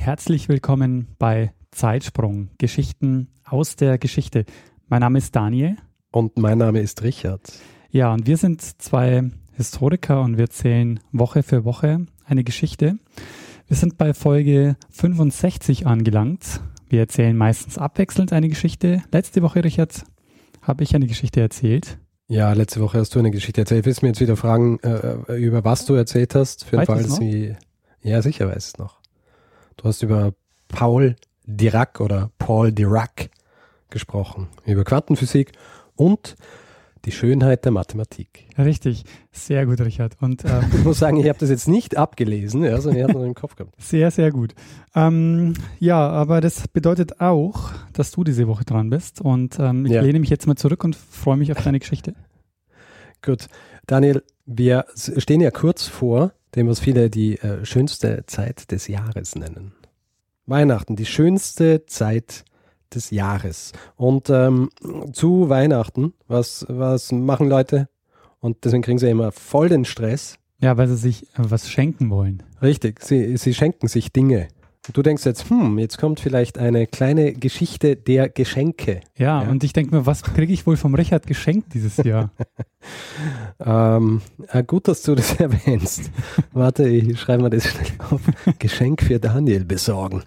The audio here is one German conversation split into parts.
Herzlich willkommen bei Zeitsprung, Geschichten aus der Geschichte. Mein Name ist Daniel. Und mein Name ist Richard. Ja, und wir sind zwei Historiker und wir erzählen Woche für Woche eine Geschichte. Wir sind bei Folge 65 angelangt. Wir erzählen meistens abwechselnd eine Geschichte. Letzte Woche, Richard, habe ich eine Geschichte erzählt. Ja, letzte Woche hast du eine Geschichte erzählt. Willst du mir jetzt wieder fragen, äh, über was du erzählt hast? Für den Fall, dass sie. Ja, sicher weiß es noch. Du hast über Paul Dirac oder Paul Dirac gesprochen, über Quantenphysik und die Schönheit der Mathematik. Richtig, sehr gut, Richard. Und ähm, ich muss sagen, ich habe das jetzt nicht abgelesen, ja, sondern ich habe es im Kopf gehabt. Sehr, sehr gut. Ähm, ja, aber das bedeutet auch, dass du diese Woche dran bist. Und ähm, ich ja. lehne mich jetzt mal zurück und freue mich auf deine Geschichte. Gut, Daniel, wir stehen ja kurz vor dem, was viele die äh, schönste Zeit des Jahres nennen. Weihnachten, die schönste Zeit des Jahres. Und ähm, zu Weihnachten, was, was machen Leute? Und deswegen kriegen sie immer voll den Stress. Ja, weil sie sich was schenken wollen. Richtig, sie, sie schenken sich Dinge. Du denkst jetzt, hm, jetzt kommt vielleicht eine kleine Geschichte der Geschenke. Ja, ja. und ich denke mir, was kriege ich wohl vom Richard geschenkt dieses Jahr? ähm, äh, gut, dass du das erwähnst. Warte, ich schreibe mal das schnell auf. Geschenk für Daniel besorgen.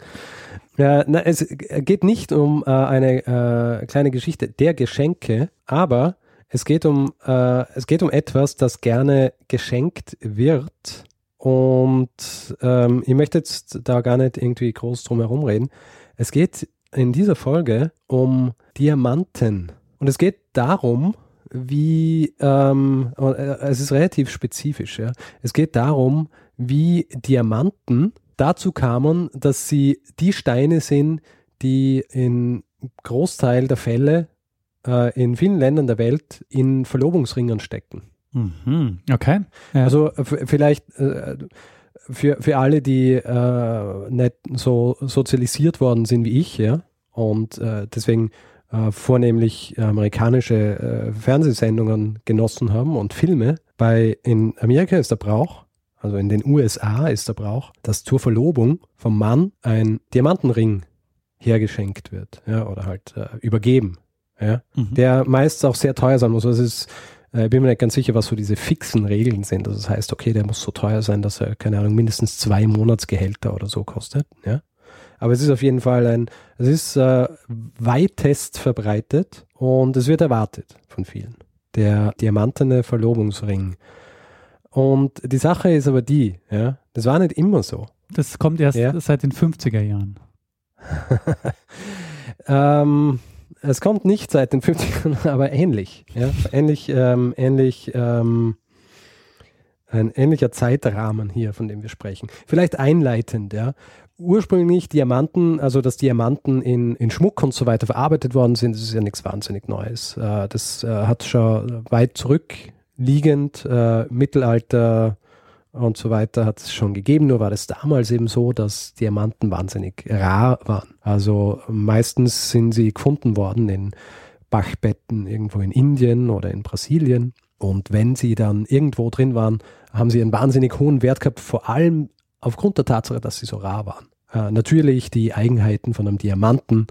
Ja, na, es geht nicht um äh, eine äh, kleine Geschichte der Geschenke, aber es geht um äh, es geht um etwas, das gerne geschenkt wird und ähm, ich möchte jetzt da gar nicht irgendwie groß drum herum reden. Es geht in dieser Folge um Diamanten. Und es geht darum, wie, ähm, äh, es ist relativ spezifisch, ja. Es geht darum, wie Diamanten dazu kamen, dass sie die Steine sind, die in Großteil der Fälle äh, in vielen Ländern der Welt in Verlobungsringen stecken. Mhm. Okay. Ja. Also vielleicht äh, für, für alle, die äh, nicht so sozialisiert worden sind wie ich, ja, und äh, deswegen äh, vornehmlich amerikanische äh, Fernsehsendungen genossen haben und Filme. Bei in Amerika ist der Brauch, also in den USA ist der Brauch, dass zur Verlobung vom Mann ein Diamantenring hergeschenkt wird, ja, oder halt äh, übergeben, ja, mhm. der meist auch sehr teuer sein muss. Also es ist äh, bin mir nicht ganz sicher, was so diese fixen Regeln sind. Also das heißt, okay, der muss so teuer sein, dass er, keine Ahnung, mindestens zwei Monatsgehälter oder so kostet. Ja. Aber es ist auf jeden Fall ein, es ist äh, weitest verbreitet und es wird erwartet von vielen. Der diamantene Verlobungsring. Und die Sache ist aber die, ja, das war nicht immer so. Das kommt erst ja? seit den 50er Jahren. ähm, es kommt nicht seit den 50ern, aber ähnlich. Ja? Ähnlich, ähm, ähnlich, ähm, ein ähnlicher Zeitrahmen hier, von dem wir sprechen. Vielleicht einleitend, ja. Ursprünglich Diamanten, also dass Diamanten in, in Schmuck und so weiter verarbeitet worden sind, das ist ja nichts wahnsinnig Neues. Äh, das äh, hat schon weit zurückliegend, äh, Mittelalter, und so weiter hat es schon gegeben, nur war es damals eben so, dass Diamanten wahnsinnig rar waren. Also meistens sind sie gefunden worden in Bachbetten irgendwo in Indien oder in Brasilien. Und wenn sie dann irgendwo drin waren, haben sie einen wahnsinnig hohen Wert gehabt, vor allem aufgrund der Tatsache, dass sie so rar waren. Äh, natürlich die Eigenheiten von einem Diamanten,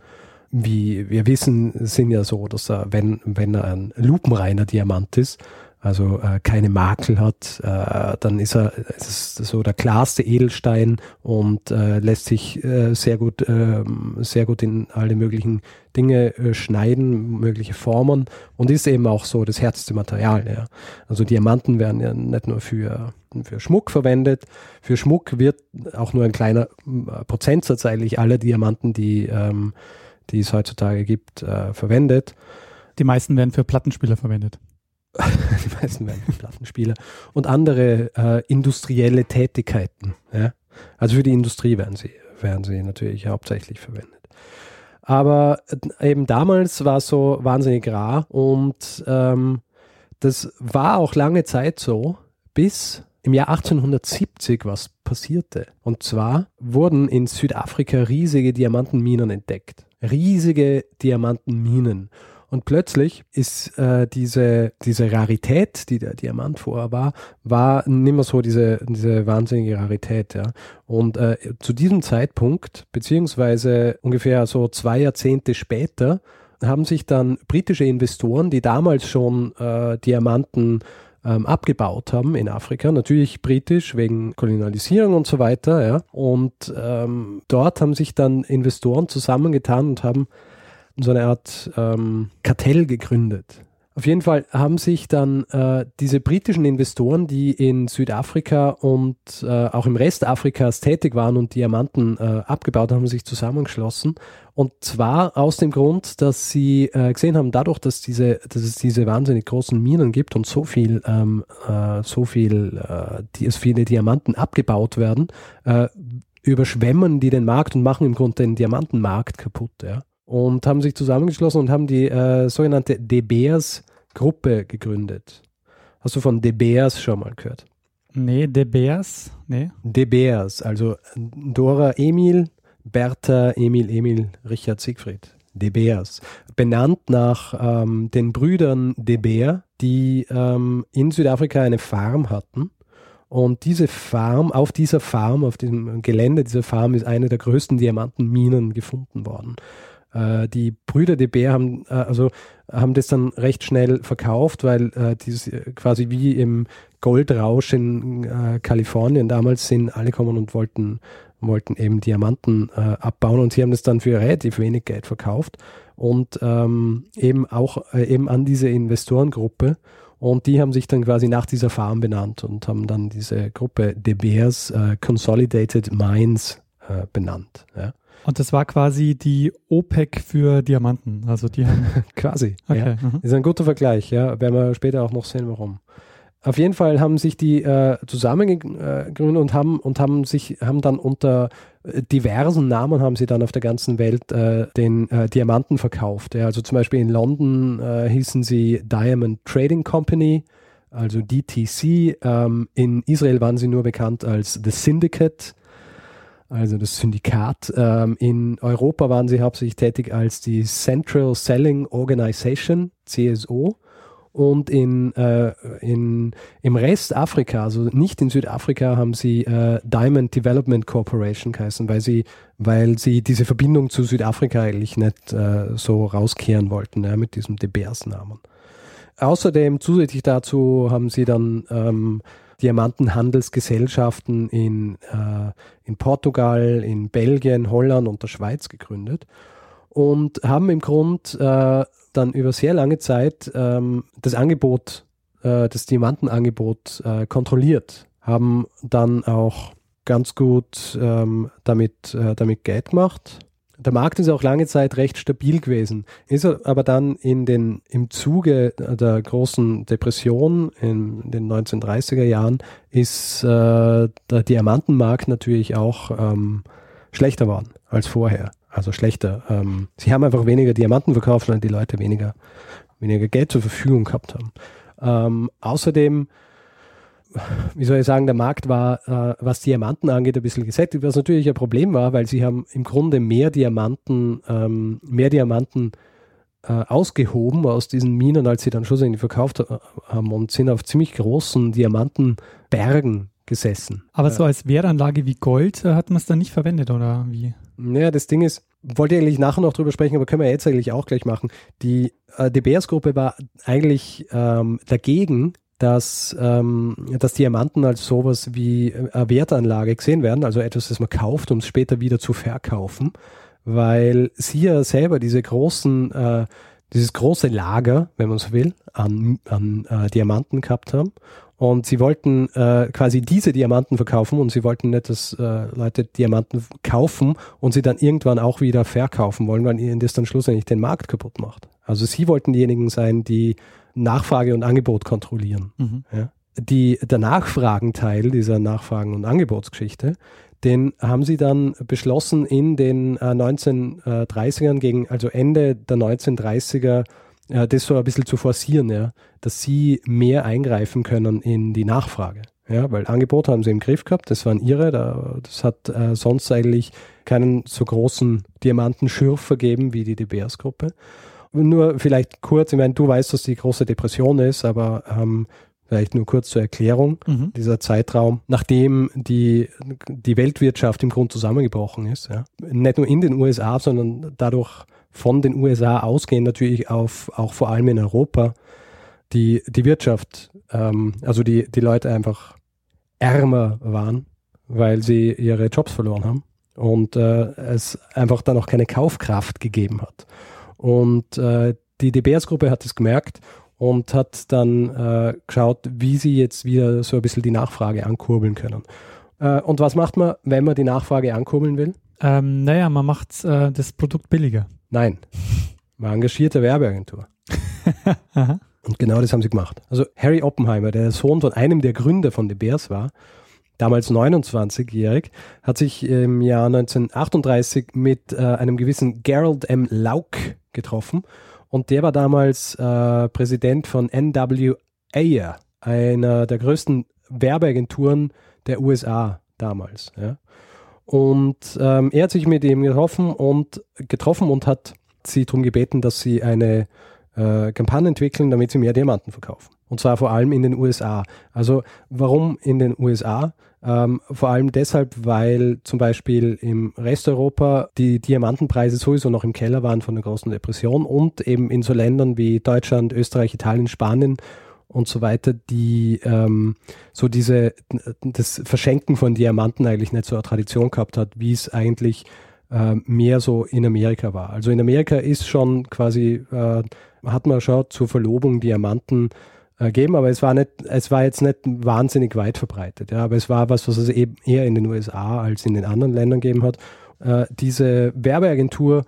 wie wir wissen, sind ja so, dass er, wenn, wenn er ein lupenreiner Diamant ist, also äh, keine Makel hat, äh, dann ist er ist so der klarste Edelstein und äh, lässt sich äh, sehr gut äh, sehr gut in alle möglichen Dinge äh, schneiden, mögliche Formen und ist eben auch so das härteste Material. Ja. Also Diamanten werden ja nicht nur für für Schmuck verwendet. Für Schmuck wird auch nur ein kleiner Prozentsatz eigentlich aller Diamanten, die ähm, die es heutzutage gibt, äh, verwendet. Die meisten werden für Plattenspieler verwendet. die meisten werden Plattenspieler und andere äh, industrielle Tätigkeiten. Ja? Also für die Industrie werden sie werden sie natürlich hauptsächlich verwendet. Aber äh, eben damals war es so wahnsinnig rar und ähm, das war auch lange Zeit so, bis im Jahr 1870 was passierte. Und zwar wurden in Südafrika riesige Diamantenminen entdeckt. Riesige Diamantenminen. Und plötzlich ist äh, diese, diese Rarität, die der Diamant vorher war, war nicht mehr so diese, diese wahnsinnige Rarität. Ja. Und äh, zu diesem Zeitpunkt, beziehungsweise ungefähr so zwei Jahrzehnte später, haben sich dann britische Investoren, die damals schon äh, Diamanten ähm, abgebaut haben in Afrika, natürlich britisch wegen Kolonialisierung und so weiter, ja. Und ähm, dort haben sich dann Investoren zusammengetan und haben so eine Art ähm, Kartell gegründet. Auf jeden Fall haben sich dann äh, diese britischen Investoren, die in Südafrika und äh, auch im Rest Afrikas tätig waren und Diamanten äh, abgebaut haben, sich zusammengeschlossen. Und zwar aus dem Grund, dass sie äh, gesehen haben, dadurch, dass, diese, dass es diese wahnsinnig großen Minen gibt und so viel, ähm, äh, so viel, äh, die, viele Diamanten abgebaut werden, überschwemmen die den Markt und machen im Grunde den Diamantenmarkt kaputt. Ja und haben sich zusammengeschlossen und haben die äh, sogenannte De Beers Gruppe gegründet. Hast du von De Beers schon mal gehört? Nee, De Beers? Nee. De Beers, also Dora Emil, Bertha Emil Emil Richard Siegfried. De Beers. Benannt nach ähm, den Brüdern De Beer, die ähm, in Südafrika eine Farm hatten. Und diese Farm, auf dieser Farm, auf dem Gelände dieser Farm ist eine der größten Diamantenminen gefunden worden. Äh, die Brüder de Beer haben, äh, also, haben das dann recht schnell verkauft, weil äh, dieses äh, quasi wie im Goldrausch in äh, Kalifornien damals sind alle kommen und wollten, wollten eben Diamanten äh, abbauen und sie haben das dann für relativ wenig Geld verkauft und ähm, eben auch eben an diese Investorengruppe. Und die haben sich dann quasi nach dieser Farm benannt und haben dann diese Gruppe De Beers Consolidated Mines benannt. Ja. Und das war quasi die OPEC für Diamanten. Also die haben. quasi. Okay. Ja. Mhm. Ist ein guter Vergleich, ja. Werden wir später auch noch sehen, warum. Auf jeden Fall haben sich die äh, zusammengegründet und haben und haben sich haben dann unter äh, diversen Namen haben sie dann auf der ganzen Welt äh, den äh, Diamanten verkauft. Ja. Also zum Beispiel in London äh, hießen sie Diamond Trading Company, also DTC. Ähm, in Israel waren sie nur bekannt als The Syndicate also das Syndikat. Ähm, in Europa waren sie hauptsächlich tätig als die Central Selling Organization, CSO. Und in, äh, in, im Rest Afrika, also nicht in Südafrika, haben sie äh, Diamond Development Corporation geheißen, weil sie, weil sie diese Verbindung zu Südafrika eigentlich nicht äh, so rauskehren wollten, ja, mit diesem De Beers-Namen. Außerdem zusätzlich dazu haben sie dann ähm, Diamantenhandelsgesellschaften in, äh, in Portugal, in Belgien, Holland und der Schweiz gegründet und haben im Grund äh, dann über sehr lange Zeit ähm, das Angebot, äh, das Diamantenangebot äh, kontrolliert, haben dann auch ganz gut ähm, damit, äh, damit Geld gemacht der Markt ist auch lange Zeit recht stabil gewesen, ist aber dann in den, im Zuge der großen Depression in den 1930er Jahren ist äh, der Diamantenmarkt natürlich auch ähm, schlechter geworden als vorher. Also schlechter. Ähm, sie haben einfach weniger Diamanten verkauft, weil die Leute weniger, weniger Geld zur Verfügung gehabt haben. Ähm, außerdem wie soll ich sagen, der Markt war, äh, was Diamanten angeht, ein bisschen gesättigt, was natürlich ein Problem war, weil sie haben im Grunde mehr Diamanten, ähm, mehr Diamanten äh, ausgehoben aus diesen Minen, als sie dann schlussendlich verkauft äh, haben und sind auf ziemlich großen Diamantenbergen gesessen. Aber so als Wertanlage wie Gold hat man es dann nicht verwendet, oder wie? Naja, das Ding ist, wollte ich eigentlich nachher noch drüber sprechen, aber können wir jetzt eigentlich auch gleich machen. Die äh, De Beers-Gruppe war eigentlich ähm, dagegen, dass, ähm, dass Diamanten als sowas wie eine Wertanlage gesehen werden, also etwas, das man kauft, um es später wieder zu verkaufen, weil sie ja selber diese großen, äh, dieses große Lager, wenn man so will, an, an äh, Diamanten gehabt haben. Und sie wollten äh, quasi diese Diamanten verkaufen und sie wollten nicht, dass äh, Leute Diamanten kaufen und sie dann irgendwann auch wieder verkaufen wollen, weil ihnen das dann schlussendlich den Markt kaputt macht. Also sie wollten diejenigen sein, die Nachfrage und Angebot kontrollieren. Mhm. Ja. Die, der Nachfragenteil dieser Nachfragen- und Angebotsgeschichte, den haben sie dann beschlossen in den äh, 1930ern gegen, also Ende der 1930er, äh, das so ein bisschen zu forcieren, ja, dass sie mehr eingreifen können in die Nachfrage. Ja, weil Angebot haben sie im Griff gehabt, das waren ihre, da, das hat äh, sonst eigentlich keinen so großen Diamantenschürf vergeben wie die De Beers-Gruppe. Nur vielleicht kurz, ich meine, du weißt, dass die große Depression ist, aber ähm, vielleicht nur kurz zur Erklärung, mhm. dieser Zeitraum, nachdem die, die Weltwirtschaft im Grund zusammengebrochen ist. Ja. Nicht nur in den USA, sondern dadurch von den USA ausgehend natürlich auf, auch vor allem in Europa, die, die Wirtschaft, ähm, also die, die Leute einfach ärmer waren, weil sie ihre Jobs verloren haben und äh, es einfach dann auch keine Kaufkraft gegeben hat. Und äh, die DBS-Gruppe hat es gemerkt und hat dann äh, geschaut, wie sie jetzt wieder so ein bisschen die Nachfrage ankurbeln können. Äh, und was macht man, wenn man die Nachfrage ankurbeln will? Ähm, naja, man macht äh, das Produkt billiger. Nein, man engagiert eine Werbeagentur. und genau das haben sie gemacht. Also Harry Oppenheimer, der Sohn von einem der Gründer von De Beers war, damals 29-jährig, hat sich im Jahr 1938 mit äh, einem gewissen Gerald M. Lauk getroffen. Und der war damals äh, Präsident von NW Ayer, einer der größten Werbeagenturen der USA damals. Ja. Und ähm, er hat sich mit ihm getroffen und getroffen und hat sie darum gebeten, dass sie eine äh, Kampagne entwickeln, damit sie mehr Diamanten verkaufen. Und zwar vor allem in den USA. Also warum in den USA? Ähm, vor allem deshalb, weil zum Beispiel im Rest Europa die Diamantenpreise sowieso noch im Keller waren von der großen Depression und eben in so Ländern wie Deutschland, Österreich, Italien, Spanien und so weiter, die ähm, so diese das Verschenken von Diamanten eigentlich nicht so eine Tradition gehabt hat, wie es eigentlich äh, mehr so in Amerika war. Also in Amerika ist schon quasi, äh, hat man schon zur Verlobung Diamanten äh, geben, aber es war nicht, es war jetzt nicht wahnsinnig weit verbreitet. Ja, aber es war was, was es eben eher in den USA als in den anderen Ländern gegeben hat. Äh, diese Werbeagentur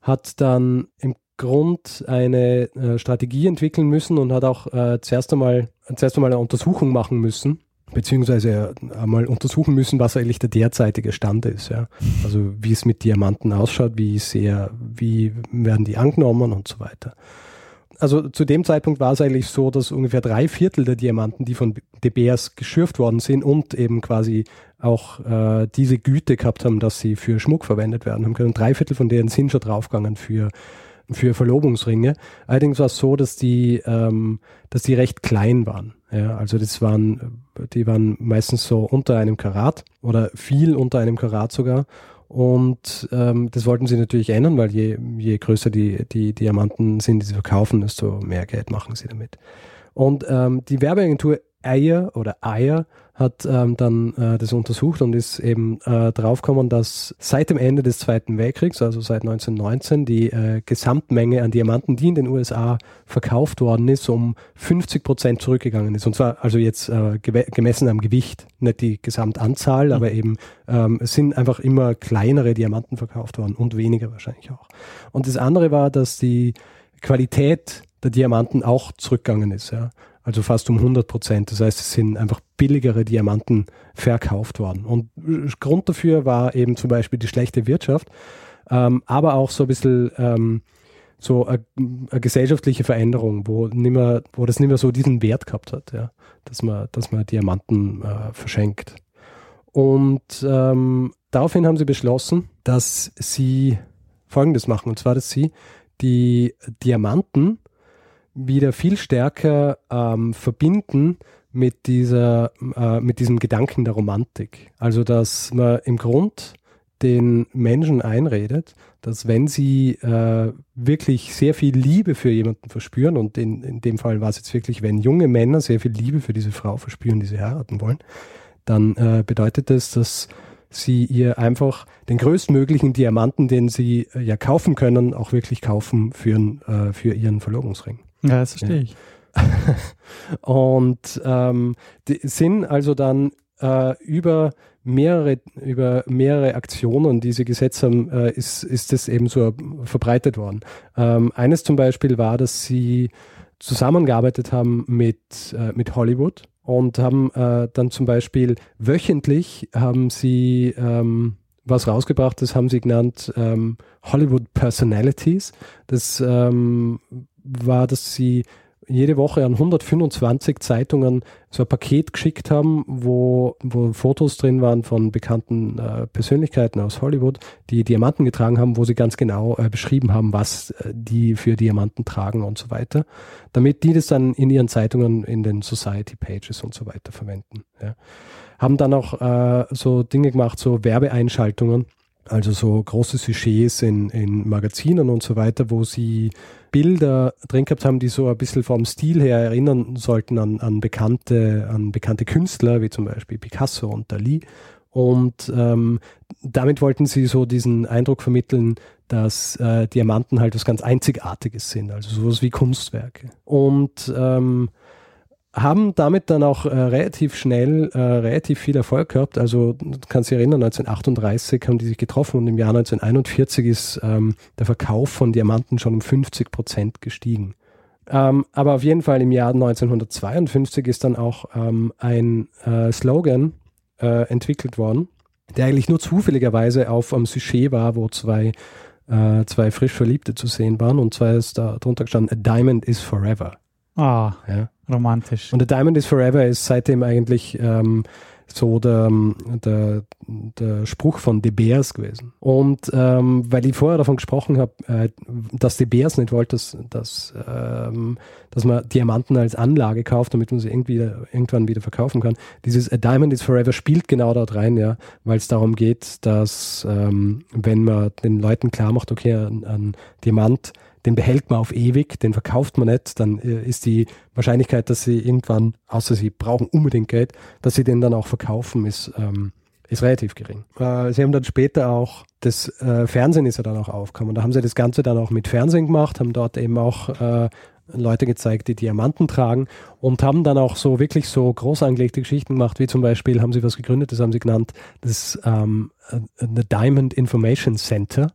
hat dann im Grund eine äh, Strategie entwickeln müssen und hat auch äh, zuerst einmal zuerst einmal eine Untersuchung machen müssen beziehungsweise einmal untersuchen müssen, was eigentlich der derzeitige Stand ist. Ja. Also wie es mit Diamanten ausschaut, wie sehr, wie werden die angenommen und so weiter also zu dem Zeitpunkt war es eigentlich so, dass ungefähr drei Viertel der Diamanten, die von De Beers geschürft worden sind und eben quasi auch äh, diese Güte gehabt haben, dass sie für Schmuck verwendet werden haben können. Drei Viertel von denen sind schon draufgegangen für, für Verlobungsringe. Allerdings war es so, dass die, ähm, dass die recht klein waren. Ja, also das waren, die waren meistens so unter einem Karat oder viel unter einem Karat sogar. Und ähm, das wollten sie natürlich ändern, weil je, je größer die, die Diamanten sind, die sie verkaufen, desto mehr Geld machen sie damit. Und ähm, die Werbeagentur Eier oder Eier hat ähm, dann äh, das untersucht und ist eben äh, draufgekommen, dass seit dem Ende des Zweiten Weltkriegs, also seit 1919, die äh, Gesamtmenge an Diamanten, die in den USA verkauft worden ist, um 50 Prozent zurückgegangen ist. Und zwar also jetzt äh, gemessen am Gewicht, nicht die Gesamtanzahl, mhm. aber eben ähm, es sind einfach immer kleinere Diamanten verkauft worden und weniger wahrscheinlich auch. Und das andere war, dass die Qualität der Diamanten auch zurückgegangen ist. Ja also fast um 100 Prozent. Das heißt, es sind einfach billigere Diamanten verkauft worden. Und Grund dafür war eben zum Beispiel die schlechte Wirtschaft, ähm, aber auch so ein bisschen ähm, so eine, eine, gesellschaftliche Veränderung, wo, nimmer, wo das nicht mehr so diesen Wert gehabt hat, ja, dass man, dass man Diamanten äh, verschenkt. Und ähm, daraufhin haben sie beschlossen, dass sie Folgendes machen, und zwar, dass sie die Diamanten wieder viel stärker ähm, verbinden mit dieser, äh, mit diesem Gedanken der Romantik. Also, dass man im Grund den Menschen einredet, dass wenn sie äh, wirklich sehr viel Liebe für jemanden verspüren, und in, in dem Fall war es jetzt wirklich, wenn junge Männer sehr viel Liebe für diese Frau verspüren, die sie heiraten wollen, dann äh, bedeutet das, dass sie ihr einfach den größtmöglichen Diamanten, den sie äh, ja kaufen können, auch wirklich kaufen für, äh, für ihren Verlobungsring. Ja, das verstehe ich. und ähm, die sind also dann äh, über mehrere, über mehrere Aktionen, die sie gesetzt haben, äh, ist, ist das eben so verbreitet worden. Ähm, eines zum Beispiel war, dass sie zusammengearbeitet haben mit, äh, mit Hollywood und haben äh, dann zum Beispiel wöchentlich haben sie ähm, was rausgebracht, das haben sie genannt ähm, Hollywood Personalities. Das ähm, war, dass sie jede Woche an 125 Zeitungen so ein Paket geschickt haben, wo, wo Fotos drin waren von bekannten äh, Persönlichkeiten aus Hollywood, die Diamanten getragen haben, wo sie ganz genau äh, beschrieben haben, was äh, die für Diamanten tragen und so weiter, damit die das dann in ihren Zeitungen, in den Society Pages und so weiter verwenden. Ja. Haben dann auch äh, so Dinge gemacht, so Werbeeinschaltungen, also so große Sujets in, in Magazinen und so weiter, wo sie Bilder drin gehabt haben, die so ein bisschen vom Stil her erinnern sollten an, an, bekannte, an bekannte Künstler, wie zum Beispiel Picasso und Dali. Und ähm, damit wollten sie so diesen Eindruck vermitteln, dass äh, Diamanten halt was ganz Einzigartiges sind, also sowas wie Kunstwerke. Und ähm, haben damit dann auch äh, relativ schnell äh, relativ viel Erfolg gehabt. Also du kannst dich erinnern, 1938 haben die sich getroffen und im Jahr 1941 ist ähm, der Verkauf von Diamanten schon um 50 Prozent gestiegen. Ähm, aber auf jeden Fall im Jahr 1952 ist dann auch ähm, ein äh, Slogan äh, entwickelt worden, der eigentlich nur zufälligerweise auf einem Sujet war, wo zwei, äh, zwei frisch Verliebte zu sehen waren. Und zwar ist da drunter gestanden, A Diamond is Forever. Ah. Ja. Romantisch. Und The Diamond is Forever ist seitdem eigentlich ähm, so der, der, der Spruch von De Beers gewesen. Und ähm, weil ich vorher davon gesprochen habe, äh, dass De Beers nicht wollte, dass, dass, ähm, dass man Diamanten als Anlage kauft, damit man sie irgendwie irgendwann wieder verkaufen kann. Dieses A Diamond is Forever spielt genau dort rein, ja, weil es darum geht, dass ähm, wenn man den Leuten klar macht, okay, ein, ein Diamant den behält man auf ewig, den verkauft man nicht, dann äh, ist die Wahrscheinlichkeit, dass sie irgendwann, außer sie brauchen unbedingt Geld, dass sie den dann auch verkaufen, ist, ähm, ist relativ gering. Äh, sie haben dann später auch, das äh, Fernsehen ist ja dann auch aufgekommen. Da haben sie das Ganze dann auch mit Fernsehen gemacht, haben dort eben auch äh, Leute gezeigt, die Diamanten tragen und haben dann auch so wirklich so groß angelegte Geschichten gemacht, wie zum Beispiel haben sie was gegründet, das haben sie genannt, das ähm, The Diamond Information Center.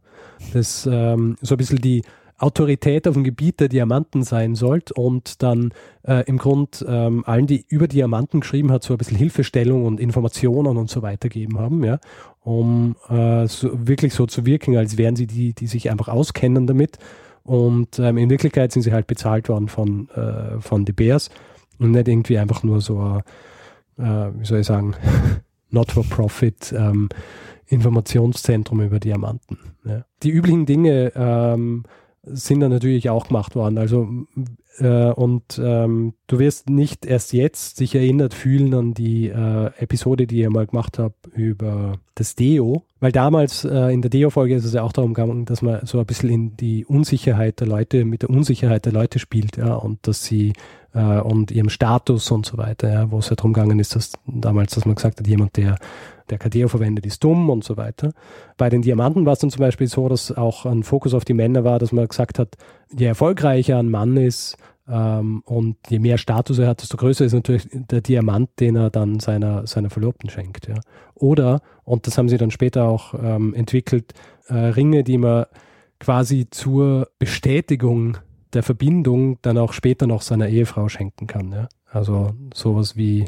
Das ähm, so ein bisschen die Autorität auf dem Gebiet der Diamanten sein sollte und dann äh, im Grund ähm, allen, die über Diamanten geschrieben hat, so ein bisschen Hilfestellung und Informationen und so weiter gegeben haben, ja, um äh, so, wirklich so zu wirken, als wären sie die, die sich einfach auskennen damit. Und ähm, in Wirklichkeit sind sie halt bezahlt worden von, äh, von De Beers und nicht irgendwie einfach nur so, äh, wie soll ich sagen, not-for-profit ähm, Informationszentrum über Diamanten. Ja. Die üblichen Dinge, ähm, sind dann natürlich auch gemacht worden. Also äh, und ähm, du wirst nicht erst jetzt sich erinnert fühlen an die äh, Episode, die ihr mal gemacht habt über das Deo, weil damals äh, in der Deo-Folge ist es ja auch darum gegangen, dass man so ein bisschen in die Unsicherheit der Leute, mit der Unsicherheit der Leute spielt, ja, und dass sie äh, und ihrem Status und so weiter, ja, wo es ja darum gegangen ist, dass damals, dass man gesagt hat, jemand, der der Kadeo verwendet, ist dumm und so weiter. Bei den Diamanten war es dann zum Beispiel so, dass auch ein Fokus auf die Männer war, dass man gesagt hat, je erfolgreicher ein Mann ist ähm, und je mehr Status er hat, desto größer ist natürlich der Diamant, den er dann seiner, seiner Verlobten schenkt. Ja. Oder, und das haben sie dann später auch ähm, entwickelt, äh, Ringe, die man quasi zur Bestätigung der Verbindung dann auch später noch seiner Ehefrau schenken kann. Ja. Also sowas wie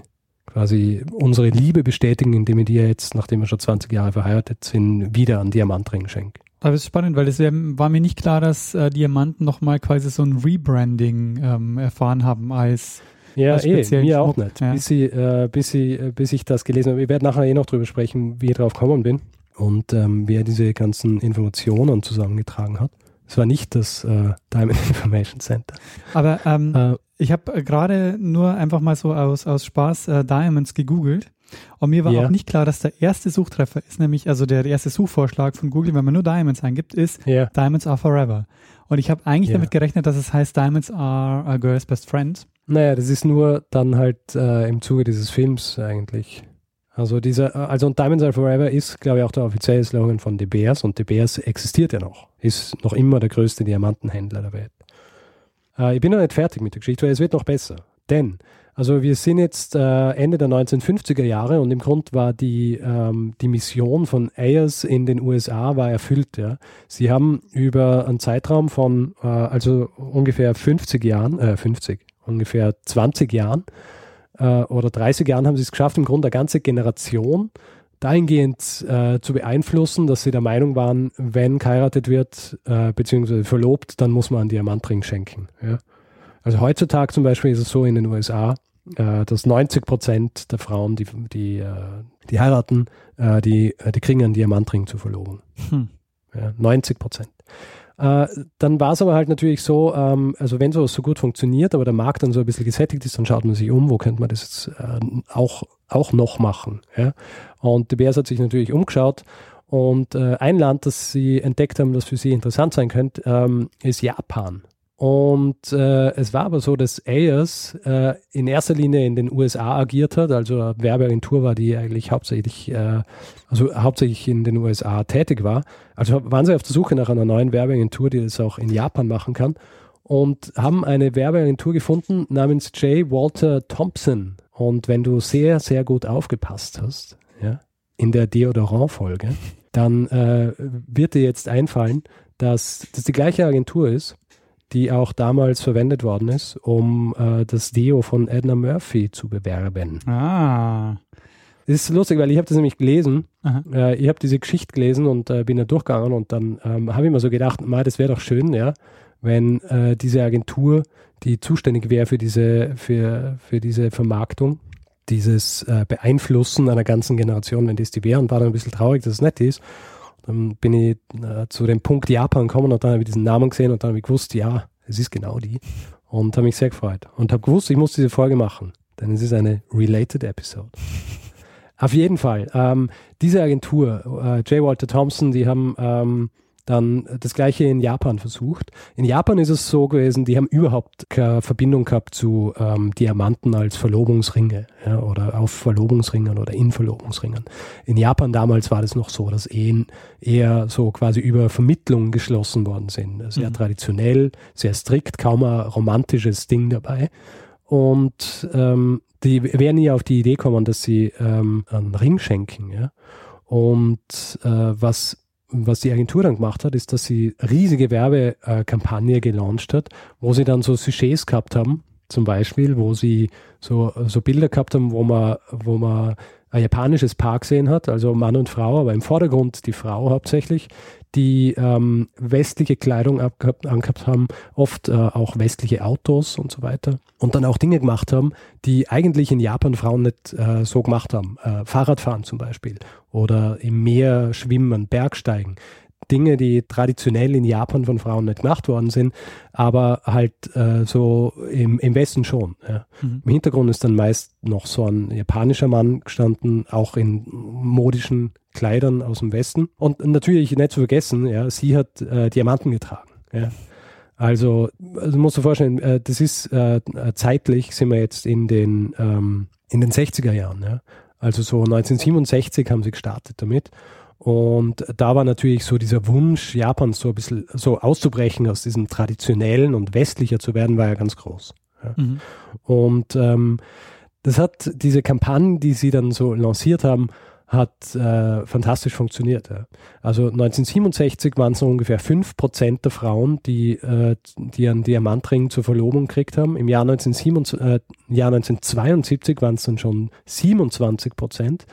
quasi unsere Liebe bestätigen, indem wir dir jetzt, nachdem wir schon 20 Jahre verheiratet sind, wieder einen Diamantring schenken. Aber es ist spannend, weil es war mir nicht klar, dass äh, Diamanten nochmal quasi so ein Rebranding ähm, erfahren haben als ja, als eh, mir auch nicht. Ja. Bis, ich, äh, bis, ich, äh, bis ich das gelesen habe. Ich werde nachher eh noch drüber sprechen, wie ich drauf gekommen bin und ähm, wer diese ganzen Informationen zusammengetragen hat. Es war nicht das äh, Diamond Information Center. Aber ähm, äh, ich habe äh, gerade nur einfach mal so aus, aus Spaß äh, Diamonds gegoogelt. Und mir war yeah. auch nicht klar, dass der erste Suchtreffer ist, nämlich, also der, der erste Suchvorschlag von Google, wenn man nur Diamonds eingibt, ist yeah. Diamonds are forever. Und ich habe eigentlich yeah. damit gerechnet, dass es heißt Diamonds are a girl's best friend. Naja, das ist nur dann halt äh, im Zuge dieses Films eigentlich. Also dieser, also und Diamonds Are Forever ist, glaube ich, auch der offizielle Slogan von De Beers und De Beers existiert ja noch. Ist noch immer der größte Diamantenhändler der Welt. Äh, ich bin noch nicht fertig mit der Geschichte, weil es wird noch besser. Denn, also wir sind jetzt äh, Ende der 1950er Jahre und im Grund war die, ähm, die Mission von Ayers in den USA war erfüllt. Ja. Sie haben über einen Zeitraum von äh, also ungefähr 50 Jahren, äh, 50, ungefähr 20 Jahren, äh, oder 30 Jahren haben sie es geschafft, im Grunde eine ganze Generation dahingehend äh, zu beeinflussen, dass sie der Meinung waren, wenn geheiratet wird, äh, beziehungsweise verlobt, dann muss man einen Diamantring schenken. Ja? Also heutzutage zum Beispiel ist es so in den USA, äh, dass 90 Prozent der Frauen, die, die, äh, die heiraten, äh, die, äh, die kriegen einen Diamantring zur Verlobung. Hm. Ja, 90 Prozent. Äh, dann war es aber halt natürlich so, ähm, also wenn sowas so gut funktioniert, aber der Markt dann so ein bisschen gesättigt ist, dann schaut man sich um, wo könnte man das jetzt äh, auch, auch noch machen. Ja? Und die Bears hat sich natürlich umgeschaut und äh, ein Land, das sie entdeckt haben, das für sie interessant sein könnte, ähm, ist Japan. Und äh, es war aber so, dass Ayers äh, in erster Linie in den USA agiert hat, also eine Werbeagentur war, die eigentlich hauptsächlich, äh, also hauptsächlich in den USA tätig war. Also waren sie auf der Suche nach einer neuen Werbeagentur, die das auch in Japan machen kann und haben eine Werbeagentur gefunden namens J. Walter Thompson. Und wenn du sehr, sehr gut aufgepasst hast, ja, in der Deodorant-Folge, dann äh, wird dir jetzt einfallen, dass das die gleiche Agentur ist, die auch damals verwendet worden ist, um äh, das Deo von Edna Murphy zu bewerben. Ah. Das ist lustig, weil ich habe das nämlich gelesen. Äh, ich habe diese Geschichte gelesen und äh, bin da durchgegangen und dann ähm, habe ich mir so gedacht, mal, das wäre doch schön, ja, wenn äh, diese Agentur, die zuständig wäre für diese, für, für diese Vermarktung, dieses äh, Beeinflussen einer ganzen Generation, wenn das die wäre und war dann ein bisschen traurig, dass es nicht ist. Dann bin ich äh, zu dem Punkt Japan gekommen und dann habe ich diesen Namen gesehen und dann habe ich gewusst, ja, es ist genau die. Und habe mich sehr gefreut. Und habe gewusst, ich muss diese Folge machen, denn es ist eine related Episode. Auf jeden Fall. Ähm, diese Agentur, äh, J. Walter Thompson, die haben ähm, dann das gleiche in Japan versucht. In Japan ist es so gewesen, die haben überhaupt keine Verbindung gehabt zu ähm, Diamanten als Verlobungsringe ja, oder auf Verlobungsringen oder in Verlobungsringen. In Japan damals war das noch so, dass Ehen eher so quasi über Vermittlung geschlossen worden sind. Sehr mhm. traditionell, sehr strikt, kaum ein romantisches Ding dabei. Und ähm, die wären nie auf die Idee kommen, dass sie ähm, einen Ring schenken. Ja? Und äh, was was die Agentur dann gemacht hat, ist, dass sie riesige Werbekampagne gelauncht hat, wo sie dann so Sujets gehabt haben, zum Beispiel, wo sie so, so Bilder gehabt haben, wo man, wo man ein japanisches Paar gesehen hat, also Mann und Frau, aber im Vordergrund die Frau hauptsächlich, die ähm, westliche Kleidung abgehabt, angehabt haben, oft äh, auch westliche Autos und so weiter. Und dann auch Dinge gemacht haben, die eigentlich in Japan Frauen nicht äh, so gemacht haben. Äh, Fahrradfahren zum Beispiel oder im Meer schwimmen, Bergsteigen. Dinge, die traditionell in Japan von Frauen nicht gemacht worden sind, aber halt äh, so im, im Westen schon. Ja. Mhm. Im Hintergrund ist dann meist noch so ein japanischer Mann gestanden, auch in modischen Kleidern aus dem Westen. Und natürlich nicht zu vergessen, ja, sie hat äh, Diamanten getragen. Ja. Also, also musst du vorstellen, äh, das ist äh, zeitlich, sind wir jetzt in den, ähm, in den 60er Jahren. Ja. Also so 1967 haben sie gestartet damit. Und da war natürlich so dieser Wunsch Japans so ein bisschen so auszubrechen aus diesem traditionellen und westlicher zu werden, war ja ganz groß. Ja. Mhm. Und ähm, das hat diese Kampagne, die sie dann so lanciert haben, hat äh, fantastisch funktioniert. Ja. Also 1967 waren es so ungefähr 5% der Frauen, die, äh, die einen Diamantring zur Verlobung gekriegt haben. Im Jahr, 1977, äh, Jahr 1972 waren es dann schon 27 Prozent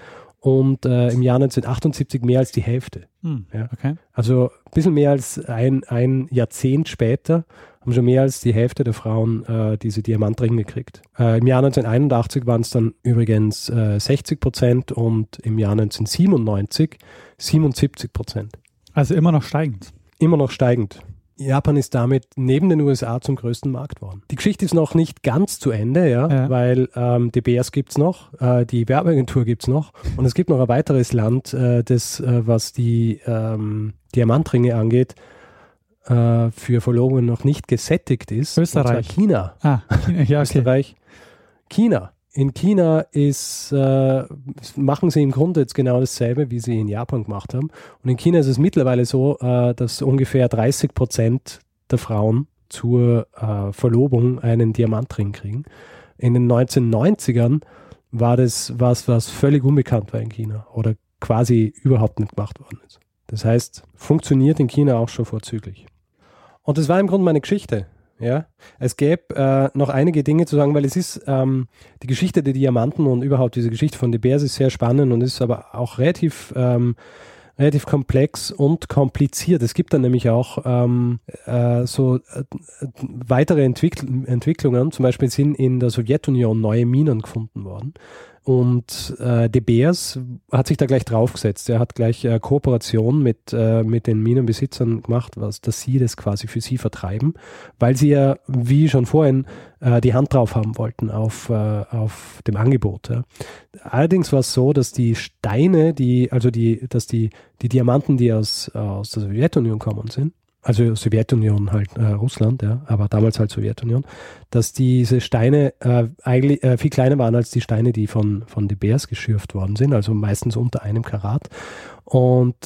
und äh, im Jahr 1978 mehr als die Hälfte. Hm, ja. okay. Also ein bisschen mehr als ein, ein Jahrzehnt später haben schon mehr als die Hälfte der Frauen äh, diese Diamantringe gekriegt. Äh, Im Jahr 1981 waren es dann übrigens äh, 60 Prozent und im Jahr 1997 77 Prozent. Also immer noch steigend. Immer noch steigend. Japan ist damit neben den USA zum größten Markt geworden. Die Geschichte ist noch nicht ganz zu Ende, ja, ja. weil ähm, die BS gibt's noch, äh, die Werbeagentur gibt's noch und es gibt noch ein weiteres Land, äh, das, äh, was die ähm, Diamantringe angeht, äh, für Verlobungen noch nicht gesättigt ist. Österreich. China. Ah, ja, okay. Österreich. China. In China ist, äh, machen sie im Grunde jetzt genau dasselbe, wie sie in Japan gemacht haben. Und in China ist es mittlerweile so, äh, dass ungefähr 30 Prozent der Frauen zur äh, Verlobung einen Diamantring kriegen. In den 1990ern war das was, was völlig unbekannt war in China oder quasi überhaupt nicht gemacht worden ist. Das heißt, funktioniert in China auch schon vorzüglich. Und das war im Grunde meine Geschichte. Ja, es gäbe äh, noch einige Dinge zu sagen, weil es ist ähm, die Geschichte der Diamanten und überhaupt diese Geschichte von De Beers ist sehr spannend und ist aber auch relativ ähm, relativ komplex und kompliziert. Es gibt dann nämlich auch ähm, äh, so äh, weitere Entwickl Entwicklungen. Zum Beispiel sind in der Sowjetunion neue Minen gefunden worden. Und äh, De Beers hat sich da gleich draufgesetzt. Er hat gleich äh, Kooperation mit, äh, mit den Minenbesitzern gemacht, was, dass sie das quasi für sie vertreiben, weil sie ja, wie schon vorhin, äh, die Hand drauf haben wollten auf, äh, auf dem Angebot. Ja. Allerdings war es so, dass die Steine, die, also die, dass die, die Diamanten, die aus, aus der Sowjetunion kommen sind, also Sowjetunion halt, äh, Russland, ja, aber damals halt Sowjetunion, dass diese Steine äh, eigentlich äh, viel kleiner waren als die Steine, die von, von De Beers geschürft worden sind, also meistens unter einem Karat. Und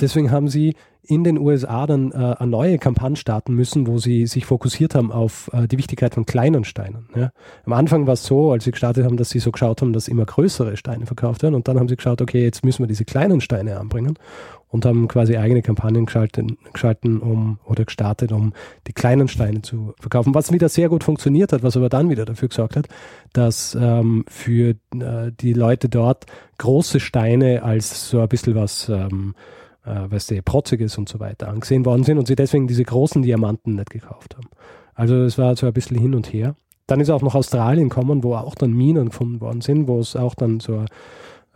deswegen haben sie in den USA dann äh, eine neue Kampagne starten müssen, wo sie sich fokussiert haben auf äh, die Wichtigkeit von kleinen Steinen. Ja. Am Anfang war es so, als sie gestartet haben, dass sie so geschaut haben, dass immer größere Steine verkauft werden und dann haben sie geschaut, okay, jetzt müssen wir diese kleinen Steine anbringen und haben quasi eigene Kampagnen geschalten, geschalten um oder gestartet, um die kleinen Steine zu verkaufen, was wieder sehr gut funktioniert hat, was aber dann wieder dafür gesorgt hat, dass ähm, für äh, die Leute dort große Steine als so ein bisschen was ähm, äh, weißt du, Protziges und so weiter angesehen worden sind und sie deswegen diese großen Diamanten nicht gekauft haben. Also es war so ein bisschen hin und her. Dann ist auch noch Australien gekommen, wo auch dann Minen gefunden worden sind, wo es auch dann so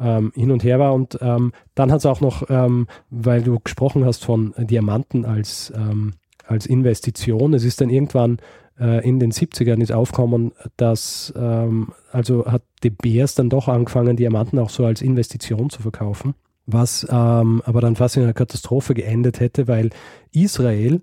ähm, hin und her war. Und ähm, dann hat es auch noch, ähm, weil du gesprochen hast von Diamanten als, ähm, als Investition, es ist dann irgendwann äh, in den 70ern ist aufgekommen, dass, ähm, also hat De Beers dann doch angefangen, Diamanten auch so als Investition zu verkaufen was ähm, aber dann fast in einer Katastrophe geendet hätte, weil Israel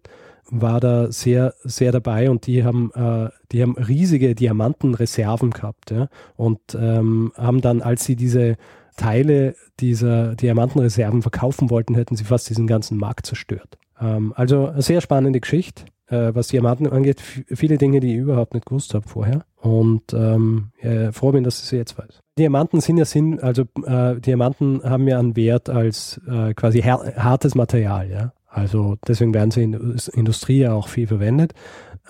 war da sehr, sehr dabei und die haben, äh, die haben riesige Diamantenreserven gehabt ja? und ähm, haben dann, als sie diese Teile dieser Diamantenreserven verkaufen wollten, hätten sie fast diesen ganzen Markt zerstört. Ähm, also eine sehr spannende Geschichte äh, was Diamanten angeht, viele Dinge, die ich überhaupt nicht gewusst habe vorher. Und ähm, ja, froh bin, dass ich sie jetzt weiß. Diamanten sind ja Sinn, also äh, Diamanten haben ja einen Wert als äh, quasi hartes Material, ja. Also deswegen werden sie in der Industrie ja auch viel verwendet.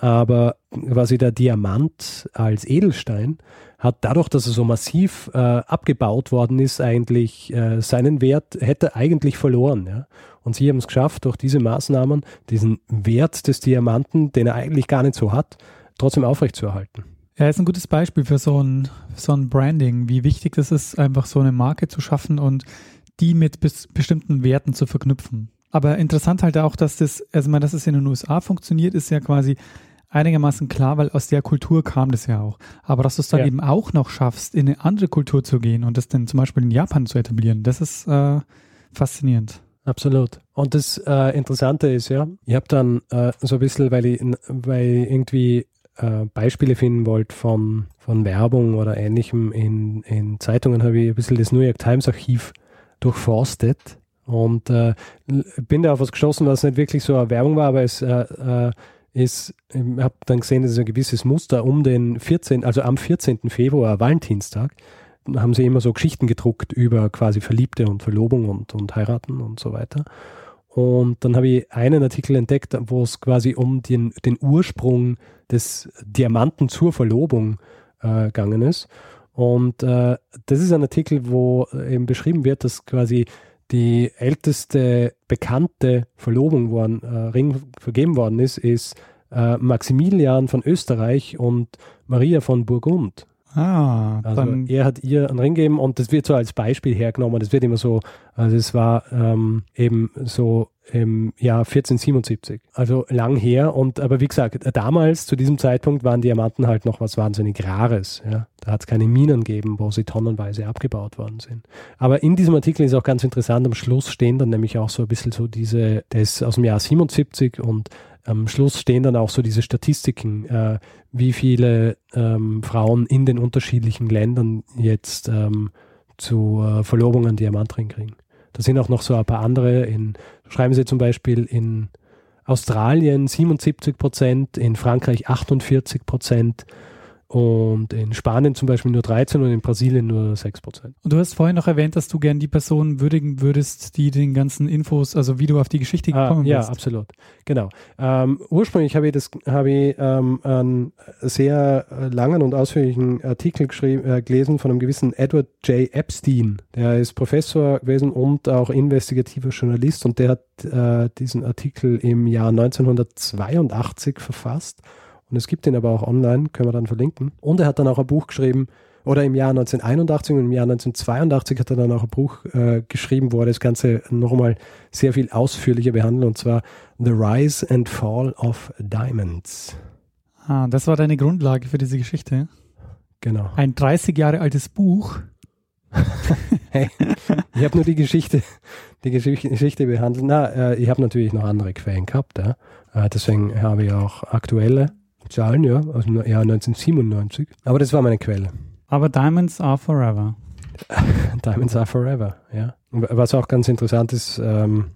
Aber quasi der Diamant als Edelstein hat dadurch, dass er so massiv äh, abgebaut worden ist, eigentlich äh, seinen Wert hätte eigentlich verloren. Ja? Und sie haben es geschafft, durch diese Maßnahmen diesen Wert des Diamanten, den er eigentlich gar nicht so hat, trotzdem aufrechtzuerhalten. Ja, ist ein gutes Beispiel für so ein, so ein Branding, wie wichtig es ist, einfach so eine Marke zu schaffen und die mit bestimmten Werten zu verknüpfen. Aber interessant halt auch, dass das, also mal, dass es in den USA funktioniert, ist ja quasi einigermaßen klar, weil aus der Kultur kam das ja auch. Aber dass du es dann ja. eben auch noch schaffst, in eine andere Kultur zu gehen und das dann zum Beispiel in Japan zu etablieren, das ist äh, faszinierend. Absolut. Und das äh, Interessante ist ja, ich habe dann äh, so ein bisschen, weil ich, weil ich irgendwie äh, Beispiele finden wollte von, von Werbung oder ähnlichem in, in Zeitungen, habe ich ein bisschen das New York Times Archiv durchforstet und äh, bin da auf was geschossen, was nicht wirklich so eine Werbung war, aber es äh, äh, ist, ich habe dann gesehen, dass es ein gewisses Muster um den 14., also am 14. Februar, Valentinstag, haben sie immer so Geschichten gedruckt über quasi Verliebte und Verlobung und, und Heiraten und so weiter. Und dann habe ich einen Artikel entdeckt, wo es quasi um den, den Ursprung des Diamanten zur Verlobung äh, gegangen ist. Und äh, das ist ein Artikel, wo eben beschrieben wird, dass quasi die älteste bekannte Verlobung, wo ein äh, Ring vergeben worden ist, ist äh, Maximilian von Österreich und Maria von Burgund. Ah, also er hat ihr einen Ring gegeben und das wird so als Beispiel hergenommen. Das wird immer so, also es war ähm, eben so im Jahr 1477, also lang her. Und aber wie gesagt, damals zu diesem Zeitpunkt waren Diamanten halt noch was wahnsinnig Rares. Ja? Da hat es keine Minen gegeben, wo sie tonnenweise abgebaut worden sind. Aber in diesem Artikel ist auch ganz interessant, am Schluss stehen dann nämlich auch so ein bisschen so diese, ist aus dem Jahr 77 und am Schluss stehen dann auch so diese Statistiken, äh, wie viele ähm, Frauen in den unterschiedlichen Ländern jetzt ähm, zu äh, Verlobungen Diamantring kriegen. Da sind auch noch so ein paar andere. In, schreiben sie zum Beispiel in Australien 77 Prozent, in Frankreich 48 Prozent und in Spanien zum Beispiel nur 13 und in Brasilien nur 6 Prozent. Und du hast vorhin noch erwähnt, dass du gern die Person würdigen würdest, die den ganzen Infos, also wie du auf die Geschichte Ah, gekommen ja, bist. absolut. Genau. Ähm, ursprünglich habe ich, das, habe ich ähm, einen sehr äh, langen und ausführlichen Artikel geschrieben, äh, gelesen von einem gewissen Edward J. Epstein. Der ist Professor gewesen und auch investigativer Journalist und der hat äh, diesen Artikel im Jahr 1982 verfasst. Und es gibt ihn aber auch online, können wir dann verlinken. Und er hat dann auch ein Buch geschrieben, oder im Jahr 1981 und im Jahr 1982 hat er dann auch ein Buch äh, geschrieben, wo er das Ganze nochmal sehr viel ausführlicher behandelt, und zwar The Rise and Fall of Diamonds. Ah, das war deine Grundlage für diese Geschichte. Genau. Ein 30 Jahre altes Buch. Hey, ich habe nur die Geschichte, die Geschichte, behandelt. Na, äh, ich habe natürlich noch andere Quellen gehabt, ja. Äh, deswegen habe ich auch aktuelle Zahlen, ja, aus dem Jahr 1997. Aber das war meine Quelle. Aber Diamonds are forever. Diamonds are forever, ja. Was auch ganz interessant ist, ähm,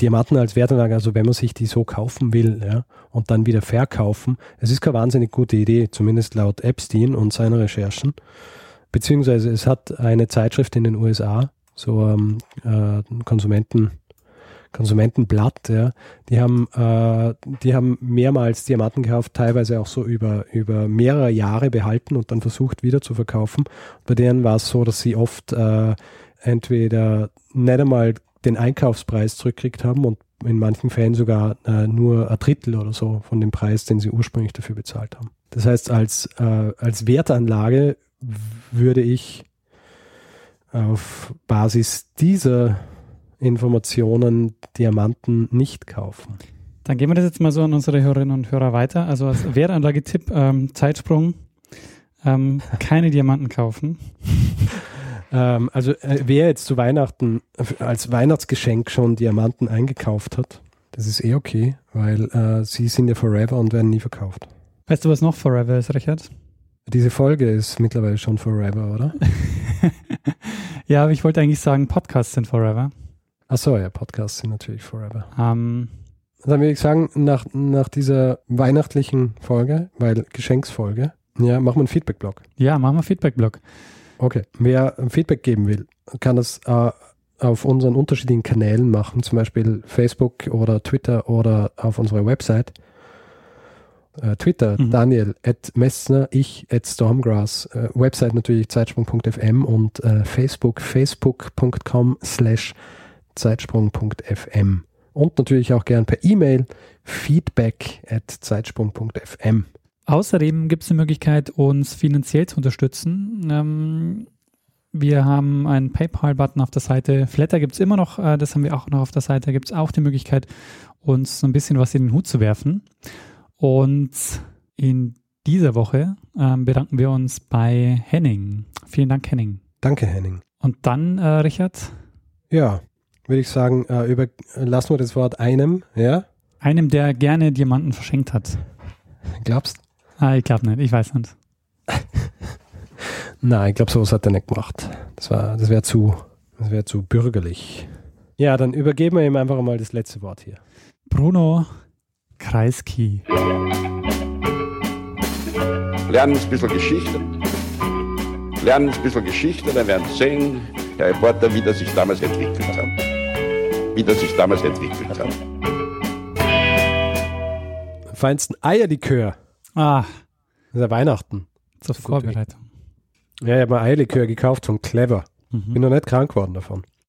Diamanten als Wertanlage, also wenn man sich die so kaufen will, ja, und dann wieder verkaufen, es ist keine wahnsinnig gute Idee, zumindest laut Epstein und seiner Recherchen. Beziehungsweise es hat eine Zeitschrift in den USA, so ähm, äh, Konsumenten, Konsumentenblatt, ja, die haben, äh, die haben mehrmals Diamanten gekauft, teilweise auch so über, über mehrere Jahre behalten und dann versucht wieder zu verkaufen. Bei denen war es so, dass sie oft äh, entweder nicht einmal den Einkaufspreis zurückgekriegt haben und in manchen Fällen sogar äh, nur ein Drittel oder so von dem Preis, den sie ursprünglich dafür bezahlt haben. Das heißt, als, äh, als Wertanlage würde ich auf Basis dieser Informationen Diamanten nicht kaufen. Dann geben wir das jetzt mal so an unsere Hörerinnen und Hörer weiter. Also als Wertanlage-Tipp, ähm, Zeitsprung, ähm, keine Diamanten kaufen. Ähm, also äh, wer jetzt zu Weihnachten äh, als Weihnachtsgeschenk schon Diamanten eingekauft hat, das ist eh okay, weil äh, sie sind ja forever und werden nie verkauft. Weißt du, was noch forever ist, Richard? Diese Folge ist mittlerweile schon forever, oder? ja, aber ich wollte eigentlich sagen, Podcasts sind forever. Achso, ja, Podcasts sind natürlich forever. Ähm, Dann würde ich sagen, nach, nach dieser weihnachtlichen Folge, weil Geschenksfolge, ja, machen wir einen Feedback-Blog. ja, machen wir Feedback-Blog. Okay. Wer Feedback geben will, kann das äh, auf unseren unterschiedlichen Kanälen machen, zum Beispiel Facebook oder Twitter oder auf unserer Website. Äh, Twitter, Mhm. Daniel, at Messner, ich, at Stormgrass, äh, Website natürlich zeitsprung.fm und äh, Facebook, facebook.com slash zeitsprung.fm. Und natürlich auch gern per E-Mail feedback at zeitsprung.fm. Außerdem gibt es die Möglichkeit, uns finanziell zu unterstützen. Ähm, wir haben einen PayPal-Button auf der Seite. Flatter gibt es immer noch, äh, das haben wir auch noch auf der Seite. Da gibt es auch die Möglichkeit, uns so ein bisschen was in den Hut zu werfen. Und in dieser Woche ähm, bedanken wir uns bei Henning. Vielen Dank, Henning. Danke, Henning. Und dann, äh, Richard, Ja, würde ich sagen, äh, über, lassen wir das Wort einem, ja? einem, der gerne Diamanten verschenkt hat. Glaubst? Ah, ich glaube nicht, ich weiß nicht. Nein, ich glaube, sowas hat er nicht gemacht. Das war, das wäre zu, das wäre zu bürgerlich. Ja, dann übergeben wir ihm einfach mal das letzte Wort hier. Bruno Kreisky. Lernen ein bisschen Geschichte. Lernen ein bisschen Geschichte, dann werden Sie sehen, der Reporter, wie das sich damals entwickelt hat. Wie das sich damals entwickelt hat. Feinsten Eierlikör. Ah, Das ist ja Weihnachten. zur Vorbereitung. Ja, ich habe mal Eierlikör gekauft von Clever. Mhm. Bin noch nicht krank geworden davon.